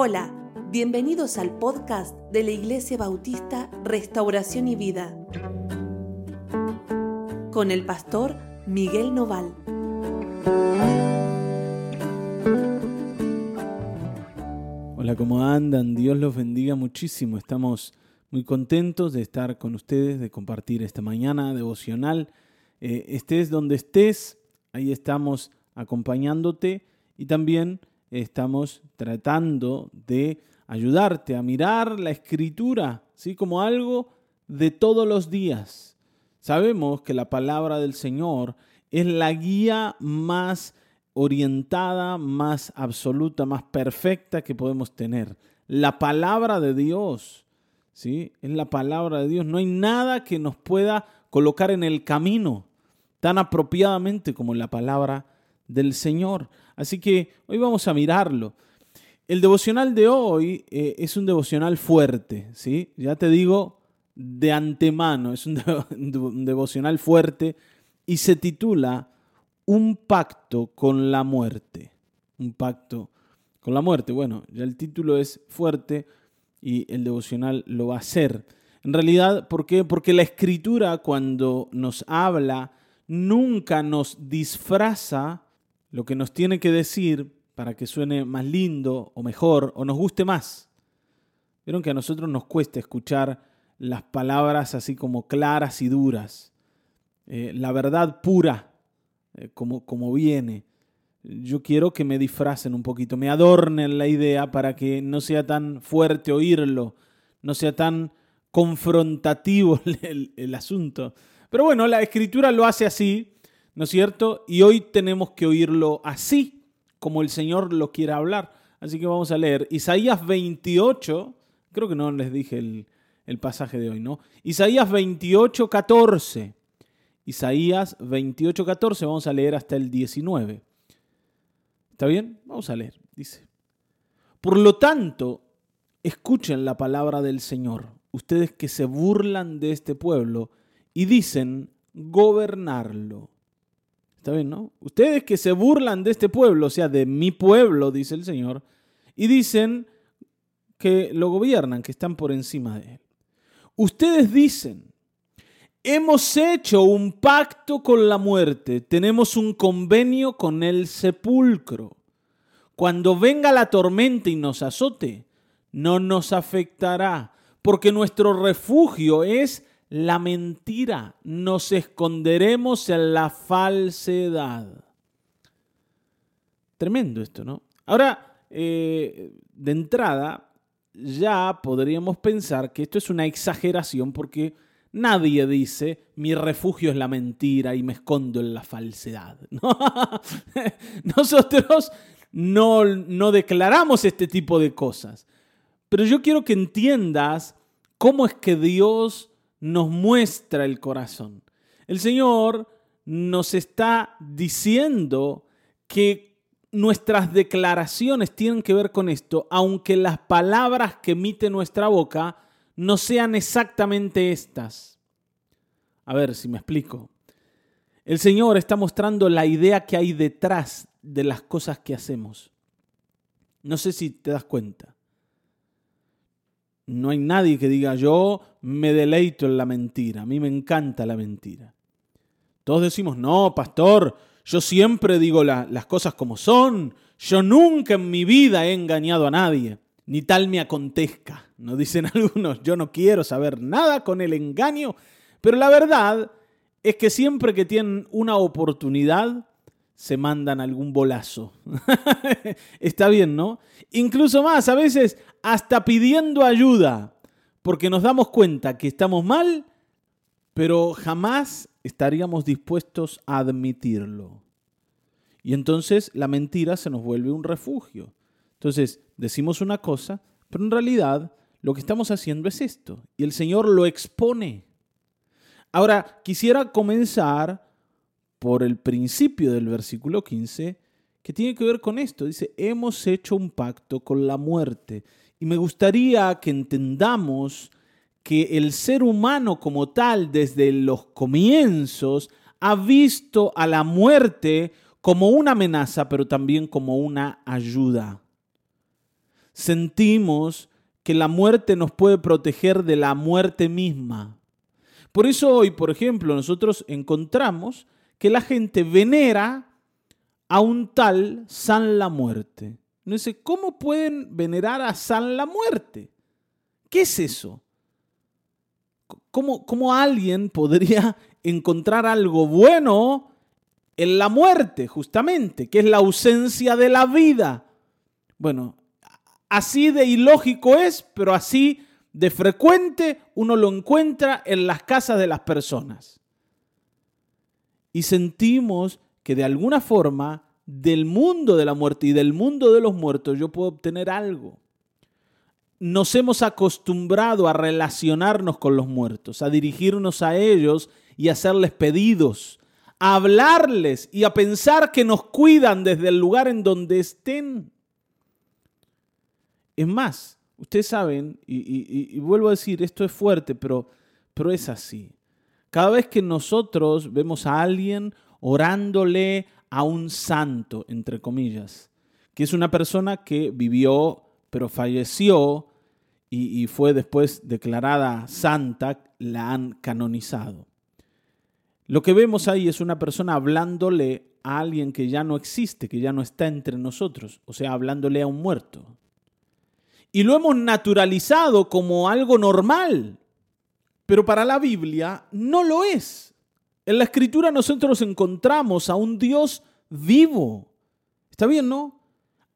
Hola, bienvenidos al podcast de la Iglesia Bautista Restauración y Vida con el pastor Miguel Noval. Hola, ¿cómo andan? Dios los bendiga muchísimo. Estamos muy contentos de estar con ustedes, de compartir esta mañana devocional. Eh, estés donde estés, ahí estamos acompañándote y también estamos tratando de ayudarte a mirar la escritura, ¿sí? Como algo de todos los días. Sabemos que la palabra del Señor es la guía más orientada, más absoluta, más perfecta que podemos tener. La palabra de Dios, ¿sí? Es la palabra de Dios. No hay nada que nos pueda colocar en el camino tan apropiadamente como la palabra del Señor. Así que hoy vamos a mirarlo. El devocional de hoy eh, es un devocional fuerte, ¿sí? Ya te digo de antemano, es un, un devocional fuerte y se titula Un pacto con la muerte. Un pacto con la muerte. Bueno, ya el título es fuerte y el devocional lo va a ser. En realidad, ¿por qué? Porque la escritura cuando nos habla nunca nos disfraza lo que nos tiene que decir para que suene más lindo o mejor o nos guste más. Vieron que a nosotros nos cuesta escuchar las palabras así como claras y duras, eh, la verdad pura, eh, como, como viene. Yo quiero que me disfracen un poquito, me adornen la idea para que no sea tan fuerte oírlo, no sea tan confrontativo el asunto. Pero bueno, la escritura lo hace así ¿no es cierto? Y hoy tenemos que oírlo así, como el Señor lo quiere hablar. Así que vamos a leer Isaías 28, creo que no les dije el, pasaje de hoy, ¿no? Isaías 28, 14. Isaías 28, 14, vamos a leer hasta el 19. ¿Está bien? Vamos a leer, dice. Por lo tanto, escuchen la palabra del Señor, ustedes que se burlan de este pueblo y dicen gobernarlo. Está bien, ¿no? Ustedes que se burlan de este pueblo, o sea, de mi pueblo, dice el Señor, y dicen que lo gobiernan, que están por encima de él. Ustedes dicen, hemos hecho un pacto con la muerte, tenemos un convenio con el sepulcro. Cuando venga la tormenta y nos azote, no nos afectará, porque nuestro refugio es la mentira, nos esconderemos en la falsedad. Tremendo esto, ¿no? Ahora, eh, de entrada, ya podríamos pensar que esto es una exageración porque nadie dice mi refugio es la mentira y me escondo en la falsedad. Nosotros no, no declaramos este tipo de cosas. Pero yo quiero que entiendas cómo es que Dios nos muestra el corazón. El Señor nos está diciendo que nuestras declaraciones tienen que ver con esto, aunque las palabras que emite nuestra boca no sean exactamente estas. A ver si me explico. El Señor está mostrando la idea que hay detrás de las cosas que hacemos. No sé si te das cuenta. No hay nadie que diga yo me deleito en la mentira, a mí me encanta la mentira. Todos decimos, no, pastor, yo siempre digo las cosas como son, yo nunca en mi vida he engañado a nadie, ni tal me acontezca. Nos dicen algunos, yo no quiero saber nada con el engaño, pero la verdad es que siempre que tienen una oportunidad, se mandan algún bolazo. Está bien, ¿no? Incluso más, a veces hasta pidiendo ayuda, porque nos damos cuenta que estamos mal, pero jamás estaríamos dispuestos a admitirlo. Y entonces la mentira se nos vuelve un refugio. Entonces decimos una cosa, pero en realidad lo que estamos haciendo es esto, y el Señor lo expone. Ahora, quisiera comenzar por el principio del versículo 15, que tiene que ver con esto. Dice, hemos hecho un pacto con la muerte. Y me gustaría que entendamos que el ser humano como tal, desde los comienzos, ha visto a la muerte como una amenaza, pero también como una ayuda. sentimos que la muerte nos puede proteger de la muerte misma. Por eso hoy, por ejemplo, nosotros encontramos que la gente venera a un tal San la Muerte. No sé, ¿cómo pueden venerar a San la Muerte? ¿Qué es eso? ¿Cómo, ¿Cómo, alguien podría encontrar algo bueno en la muerte, justamente, que es la ausencia de la vida? Bueno, así de ilógico es, pero así de frecuente uno lo encuentra en las casas de las personas. Y sentimos que de alguna forma del mundo de la muerte y del mundo de los muertos yo puedo obtener algo. Nos hemos acostumbrado a relacionarnos con los muertos, a dirigirnos a ellos y hacerles pedidos, a hablarles y a pensar que nos cuidan desde el lugar en donde estén. Es más, ustedes saben, y, vuelvo a decir, esto es fuerte, pero, pero es así. Cada vez que nosotros vemos a alguien orándole a un santo, entre comillas, que es una persona que vivió, pero falleció y, fue después declarada santa, la han canonizado. Lo que vemos ahí es una persona hablándole a alguien que ya no existe, que ya no está entre nosotros, o sea, hablándole a un muerto. Y lo hemos naturalizado como algo normal, pero para la Biblia no lo es. En la escritura nosotros encontramos a un Dios vivo. ¿Está bien, no?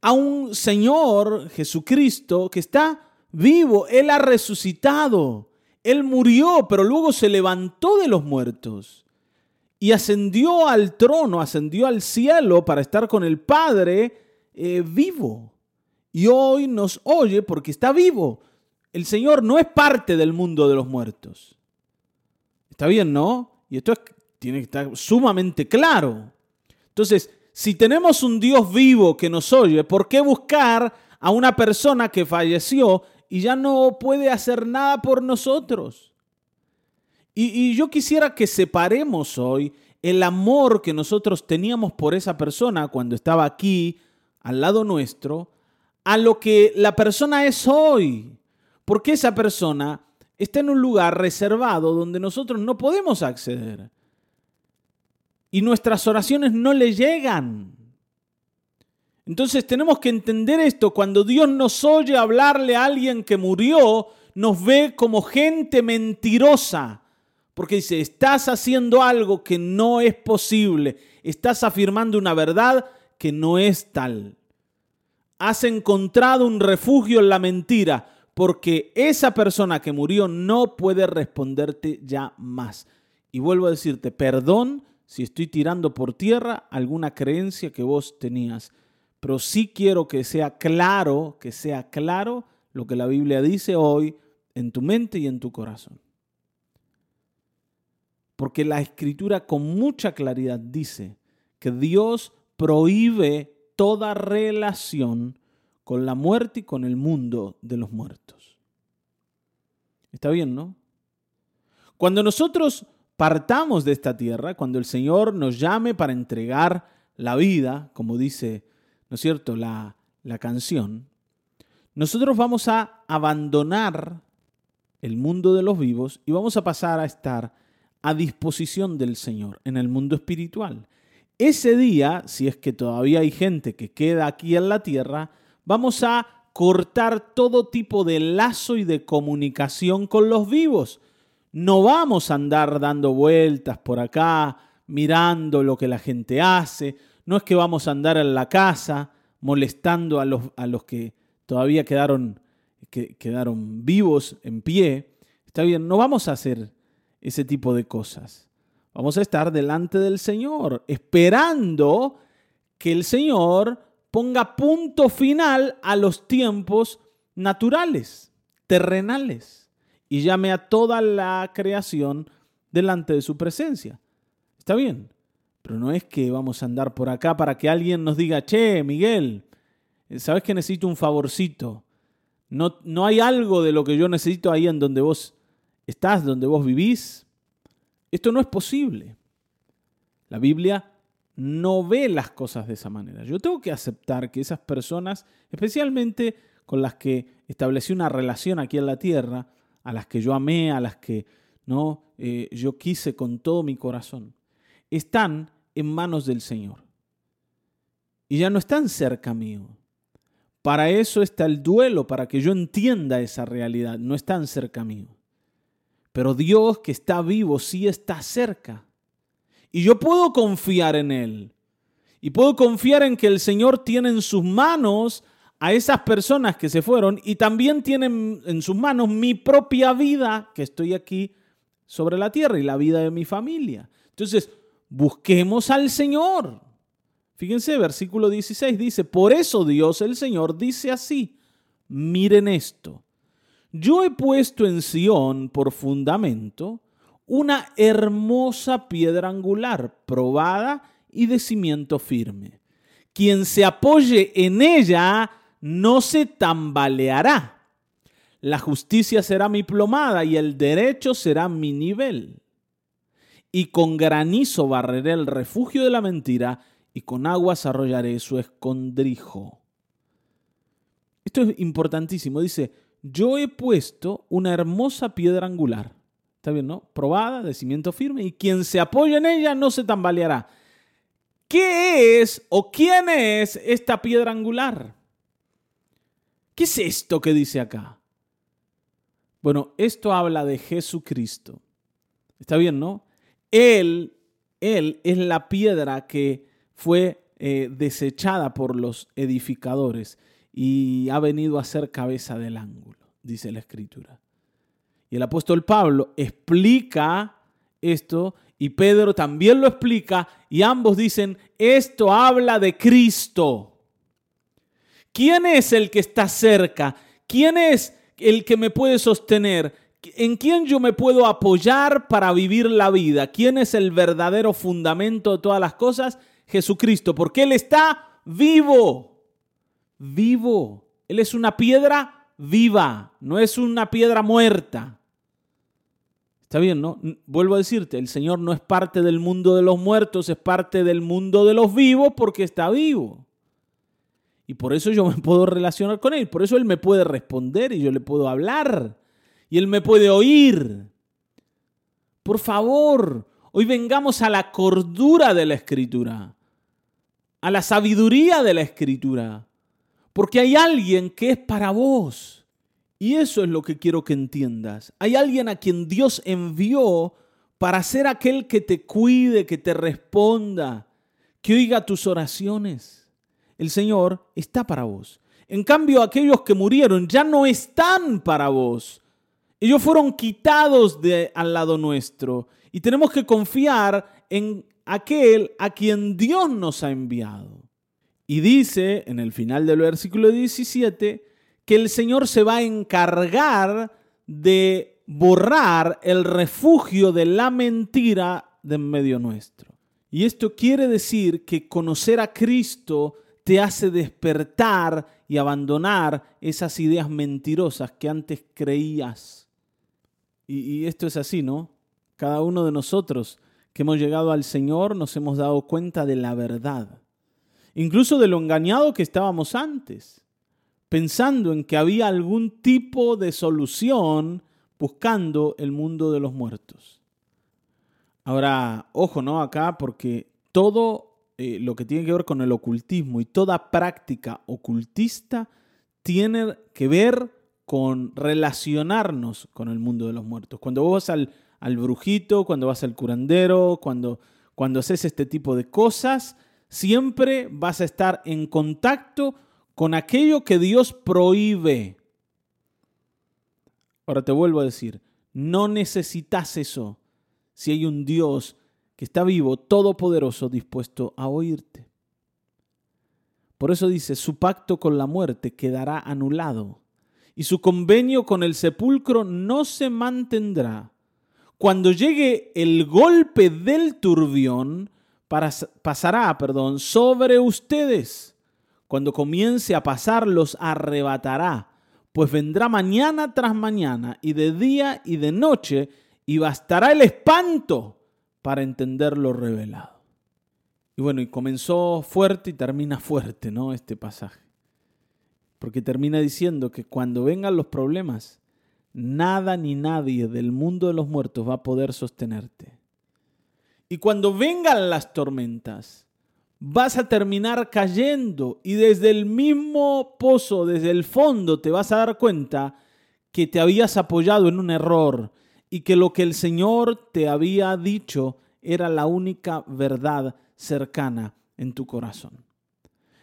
A un Señor Jesucristo que está vivo. Él ha resucitado. Él murió, pero luego se levantó de los muertos y ascendió al trono, ascendió al cielo para estar con el Padre eh, vivo. Y hoy nos oye porque está vivo. El Señor no es parte del mundo de los muertos. Está bien, ¿no? Y esto es tiene que estar sumamente claro. Entonces, si tenemos un Dios vivo que nos oye, ¿por qué buscar a una persona que falleció y ya no puede hacer nada por nosotros? Y, y, yo quisiera que separemos hoy el amor que nosotros teníamos por esa persona cuando estaba aquí al lado nuestro a lo que la persona es hoy. Porque esa persona está en un lugar reservado donde nosotros no podemos acceder y nuestras oraciones no le llegan. Entonces tenemos que entender esto. Cuando Dios nos oye hablarle a alguien que murió, nos ve como gente mentirosa. Porque dice, estás haciendo algo que no es posible. Estás afirmando una verdad que no es tal. Has encontrado un refugio en la mentira porque esa persona que murió no puede responderte ya más. Y vuelvo a decirte, perdón si estoy tirando por tierra alguna creencia que vos tenías. Pero sí quiero que sea claro, que sea claro lo que la Biblia dice hoy en tu mente y en tu corazón. Porque la escritura con mucha claridad dice que Dios prohíbe toda relación con la muerte y con el mundo de los muertos. Está bien, ¿no? Cuando nosotros partamos de esta tierra, cuando el Señor nos llame para entregar la vida, como dice, ¿no es cierto?, la, la canción, nosotros vamos a abandonar el mundo de los vivos y vamos a pasar a estar a disposición del Señor en el mundo espiritual. Ese día, si es que todavía hay gente que queda aquí en la tierra, vamos a cortar todo tipo de lazo y de comunicación con los vivos. No vamos a andar dando vueltas por acá, mirando lo que la gente hace. No es que vamos a andar en la casa molestando a los, a los que todavía quedaron, que, quedaron vivos en pie. Está bien, no vamos a hacer ese tipo de cosas. Vamos a estar delante del Señor, esperando que el Señor ponga punto final a los tiempos naturales, terrenales y llame a toda la creación delante de su presencia. Está bien, pero no es que vamos a andar por acá para que alguien nos diga, che, Miguel, ¿sabes que necesito un favorcito? No, no hay algo de lo que yo necesito ahí en donde vos estás, donde vos vivís. Esto no es posible. La Biblia no ve las cosas de esa manera. Yo tengo que aceptar que esas personas, especialmente con las que establecí una relación aquí en la tierra, a las que yo amé, a las que no eh, yo quise con todo mi corazón, están en manos del Señor. Y ya no están cerca mío. Para eso está el duelo, para que yo entienda esa realidad. No están cerca mío. Pero Dios que está vivo sí está cerca. Y yo puedo confiar en Él. Y puedo confiar en que el Señor tiene en sus manos a esas personas que se fueron y también tiene en sus manos mi propia vida, que estoy aquí sobre la tierra y la vida de mi familia. Entonces, busquemos al Señor. Fíjense, versículo 16 dice, por eso Dios el Señor dice así, miren esto, yo he puesto en Sión por fundamento una hermosa piedra angular, probada y de cimiento firme. Quien se apoye en ella no se tambaleará. La justicia será mi plomada y el derecho será mi nivel. Y con granizo barreré el refugio de la mentira y con aguas arrollaré su escondrijo. Esto es importantísimo. Dice, yo he puesto una hermosa piedra angular. ¿Está bien, no? Probada, de cimiento firme, y quien se apoya en ella no se tambaleará. ¿Qué es o quién es esta piedra angular? ¿Qué es esto que dice acá? Bueno, esto habla de Jesucristo. ¿Está bien, no? Él, él es la piedra que fue eh, desechada por los edificadores y ha venido a ser cabeza del ángulo, dice la escritura. Y el apóstol Pablo explica esto y Pedro también lo explica y ambos dicen, esto habla de Cristo. ¿Quién es el que está cerca? ¿Quién es el que me puede sostener? ¿En quién yo me puedo apoyar para vivir la vida? ¿Quién es el verdadero fundamento de todas las cosas? Jesucristo, porque Él está vivo vivo. Él es una piedra viva, no es una piedra muerta. Está bien, ¿no? Vuelvo a decirte, el Señor no es parte del mundo de los muertos, es parte del mundo de los vivos porque está vivo. Y por eso yo me puedo relacionar con Él, por eso Él me puede responder y yo le puedo hablar y Él me puede oír. Por favor, hoy vengamos a la cordura de la Escritura, a la sabiduría de la Escritura. Porque hay alguien que es para vos. Y eso es lo que quiero que entiendas. Hay alguien a quien Dios envió para ser aquel que te cuide, que te responda, que oiga tus oraciones. El Señor está para vos. En cambio, aquellos que murieron ya no están para vos. Ellos fueron quitados de al lado nuestro. Y tenemos que confiar en aquel a quien Dios nos ha enviado. Y dice en el final del versículo 17 que el Señor se va a encargar de borrar el refugio de la mentira de en medio nuestro. Y esto quiere decir que conocer a Cristo te hace despertar y abandonar esas ideas mentirosas que antes creías. Y, y, esto es así, ¿no? Cada uno de nosotros que hemos llegado al Señor nos hemos dado cuenta de la verdad incluso de lo engañado que estábamos antes, pensando en que había algún tipo de solución buscando el mundo de los muertos. Ahora, ojo, ¿no? Acá, porque todo eh, lo que tiene que ver con el ocultismo y toda práctica ocultista tiene que ver con relacionarnos con el mundo de los muertos. Cuando vos vas al, al brujito, cuando vas al curandero, cuando, cuando haces este tipo de cosas, Siempre vas a estar en contacto con aquello que Dios prohíbe. Ahora te vuelvo a decir, no necesitas eso si hay un Dios que está vivo, todopoderoso, dispuesto a oírte. Por eso dice, su pacto con la muerte quedará anulado y su convenio con el sepulcro no se mantendrá. Cuando llegue el golpe del turbión, pasará, perdón, sobre ustedes. Cuando comience a pasar, los arrebatará, pues vendrá mañana tras mañana, y de día y de noche, y bastará el espanto para entender lo revelado. Y bueno, y comenzó fuerte y termina fuerte, ¿no? Este pasaje. porque termina diciendo que cuando vengan los problemas, nada ni nadie del mundo de los muertos va a poder sostenerte. Y cuando vengan las tormentas, vas a terminar cayendo y desde el mismo pozo, desde el fondo, te vas a dar cuenta que te habías apoyado en un error y que lo que el Señor te había dicho era la única verdad cercana en tu corazón.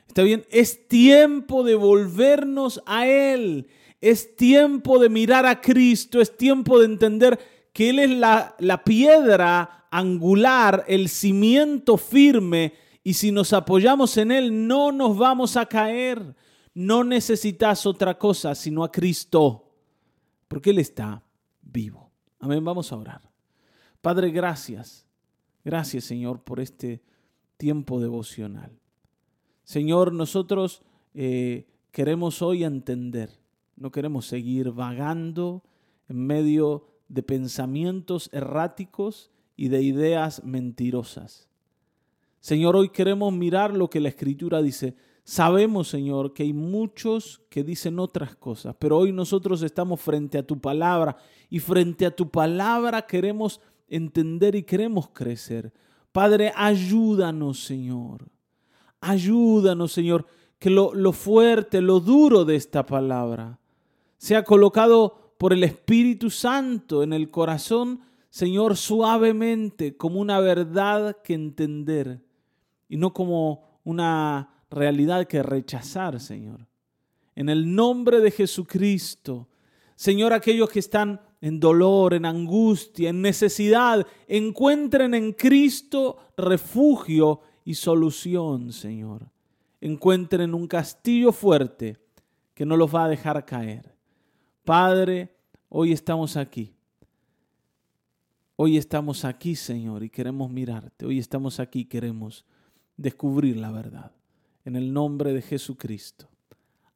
Está bien, es tiempo de volvernos a Él, es tiempo de mirar a Cristo, es tiempo de entender que Él es la, la piedra angular, el cimiento firme, y si nos apoyamos en Él no nos vamos a caer. No necesitas otra cosa sino a Cristo, porque Él está vivo. Amén, vamos a orar. Padre, gracias. Gracias, Señor, por este tiempo devocional. Señor, nosotros eh, queremos hoy entender, no queremos seguir vagando en medio de pensamientos erráticos y de ideas mentirosas. Señor, hoy queremos mirar lo que la Escritura dice. Sabemos, Señor, que hay muchos que dicen otras cosas, pero hoy nosotros estamos frente a tu palabra y frente a tu palabra queremos entender y queremos crecer. Padre, ayúdanos, Señor. Ayúdanos, Señor, que lo, lo, fuerte, lo duro de esta palabra sea colocado por el Espíritu Santo en el corazón, Señor, suavemente, como una verdad que entender y no como una realidad que rechazar, Señor. En el nombre de Jesucristo, Señor, aquellos que están en dolor, en angustia, en necesidad, encuentren en Cristo refugio y solución, Señor. Encuentren un castillo fuerte que no los va a dejar caer. Padre, hoy estamos aquí. Hoy estamos aquí, Señor, y queremos mirarte. Hoy estamos aquí, queremos descubrir la verdad. En el nombre de Jesucristo.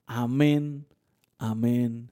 Amén, amén,